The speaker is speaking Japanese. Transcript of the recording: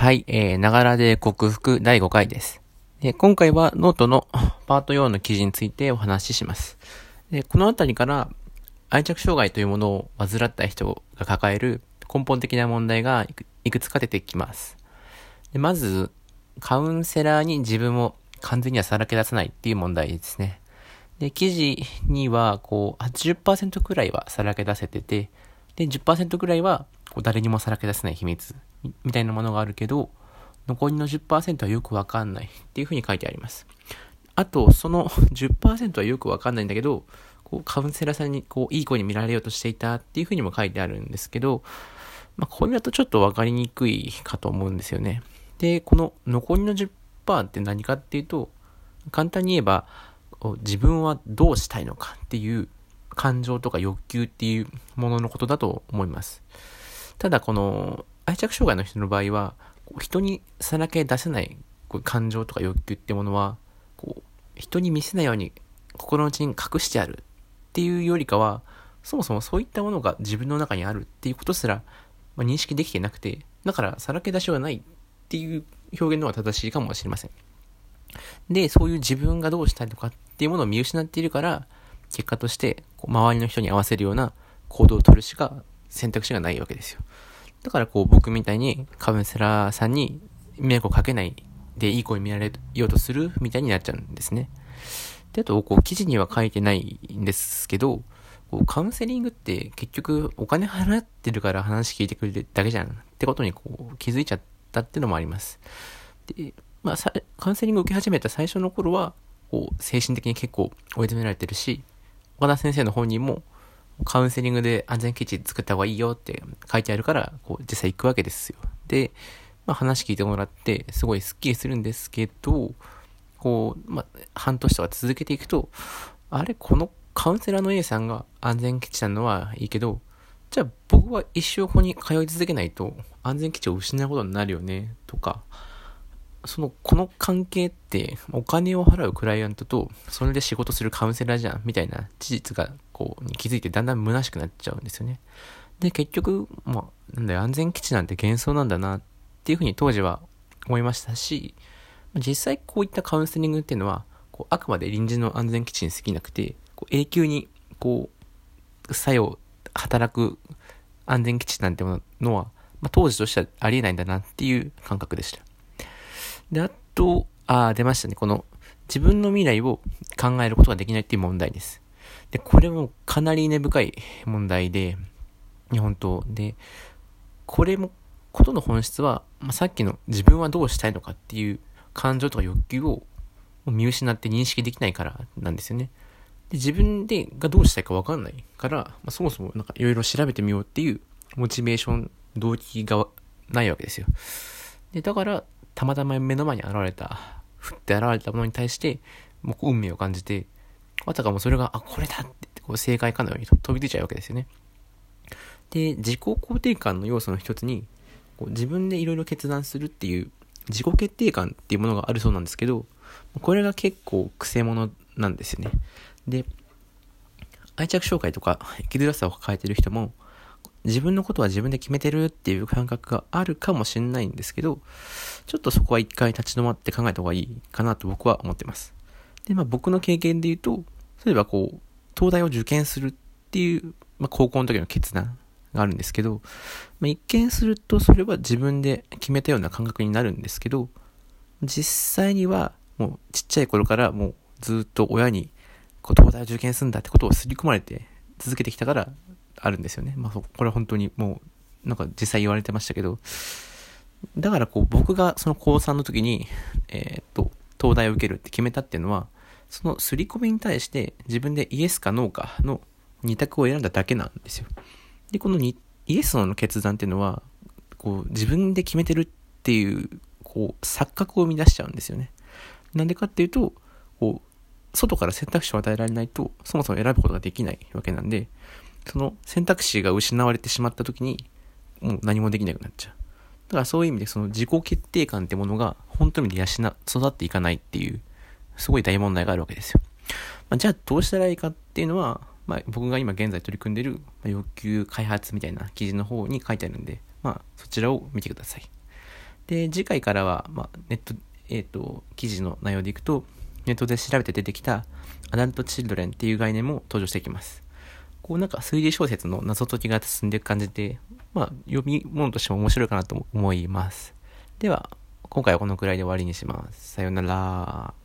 はい、え、ながらで克服第5回です。で今回はノートのパート4の記事についてお話しします。でこのあたりから愛着障害というものを患った人が抱える根本的な問題がいくつか出てきます。でまず、カウンセラーに自分を完全にはさらけ出さないっていう問題ですね。で、記事には、こう、80%くらいはさらけ出せてて、で、10%くらいは、こう、誰にもさらけ出せない秘密みたいなものがあるけど、残りの10%はよくわかんないっていうふうに書いてあります。あと、その10%はよくわかんないんだけど、こう、カウンセラーさんにこう、いい子に見られようとしていたっていうふうにも書いてあるんですけど、まあ、これだとちょっとわかりにくいかと思うんですよね。で、この残りの10%って何かっていうと、簡単に言えば、自分はどうしたいのかっていう感情とか欲求っていうもののことだと思います。ただこの愛着障害の人の場合は、人にさらけ出せない感情とか欲求ってものは、こう、人に見せないように心の内に隠してあるっていうよりかは、そもそもそういったものが自分の中にあるっていうことすら、ま、認識できてなくて、だからさらけ出しはないっていう表現の方が正しいかもしれません。で、そういう自分がどうしたいとかっていうものを見失っているから、結果として、周りの人に合わせるような行動を取るしか選択肢がないわけですよ。だからこう僕みたいにカウンセラーさんに迷惑をかけないでいい子に見られようとするみたいになっちゃうんですね。で、あと、こう、記事には書いてないんですけど、こうカウンセリングって結局お金払ってるから話聞いてくれるだけじゃんってことにこう気づいちゃったっていうのもあります。で、まあ、カウンセリング受け始めた最初の頃は、こう、精神的に結構追い詰められてるし、岡田先生の本人も、カウンセリングで安全基地作った方がいいよって書いてあるから、こう、実際行くわけですよ。で、まあ、話聞いてもらって、すごいスッキリするんですけど、こう、まあ、半年とか続けていくと、あれ、このカウンセラーの A さんが安全基地なのはいいけど、じゃあ僕は一生ここに通い続けないと安全基地を失うことになるよね、とか、その、この関係って、お金を払うクライアントと、それで仕事するカウンセラーじゃん、みたいな事実が、こう、に気づいてだんだん虚しくなっちゃうんですよね。で、結局、まあ、なんだよ、安全基地なんて幻想なんだな、っていうふうに当時は思いましたし、実際こういったカウンセリングっていうのは、こうあくまで臨時の安全基地に過ぎなくて、こう永久に、こう、作用、働く安全基地なんてものは、まあ、当時としてはありえないんだなっていう感覚でした。で、あと、あ、出ましたね。この、自分の未来を考えることができないっていう問題です。で、これもかなり根深い問題で、日本刀で、これも、ことの本質は、まあ、さっきの自分はどうしたいのかっていう感情とか欲求を見失って認識できないからなんですよね。で自分でがどうしたいかわかんないから、まあ、そもそもなんかいろいろ調べてみようっていうモチベーション、動機がないわけですよ。で、だから、たまたま目の前に現れた、降って現れたものに対して、もう運命を感じて、あたかもそれが、あ、これだってこう正解かのように飛び出ちゃうわけですよね。で、自己肯定感の要素の一つに、こう自分でいろいろ決断するっていう自己決定感っていうものがあるそうなんですけど、これが結構癖者なんですよね。で、愛着障害とか生きづらさを抱えてる人も、自分のことは自分で決めてるっていう感覚があるかもしれないんですけど、ちょっとそこは一回立ち止まって考えた方がいいかなと僕は思ってます。で、まあ僕の経験で言うと、例えばこう、東大を受験するっていう、まあ高校の時の決断があるんですけど、まあ一見するとそれは自分で決めたような感覚になるんですけど、実際にはもうちっちゃい頃からもうずっと親にこう東大を受験するんだってことを刷り込まれて続けてきたからあるんですよね。まあ、これは本当にもう、なんか実際言われてましたけど、だからこう僕がその高3の時に、えー、っと、東大を受けるって決めたっていうのは、その刷り込みに対して自分でイエスかノーかの二択を選んだだけなんですよ。で、このイエスの決断っていうのは、こう自分で決めてるっていう、こう錯覚を生み出しちゃうんですよね。なんでかっていうと、こう、外から選択肢を与えられないと、そもそも選ぶことができないわけなんで、その選択肢が失われてしまった時に、もう何もできなくなっちゃう。だからそういう意味でその自己決定感ってものが本当に養、育っていかないっていう、すごい大問題があるわけですよ。まあ、じゃあどうしたらいいかっていうのは、まあ、僕が今現在取り組んでいる欲求開発みたいな記事の方に書いてあるんで、まあ、そちらを見てください。で、次回からは、まあ、ネット、えっ、ー、と、記事の内容でいくと、ネットで調べて出てきた、アダルトチルドレンっていう概念も登場してきます。こうなんか推理小説の謎解きが進んでいく感じで、まあ、読み物としても面白いかなと思います。では、今回はこのくらいで終わりにします。さよなら。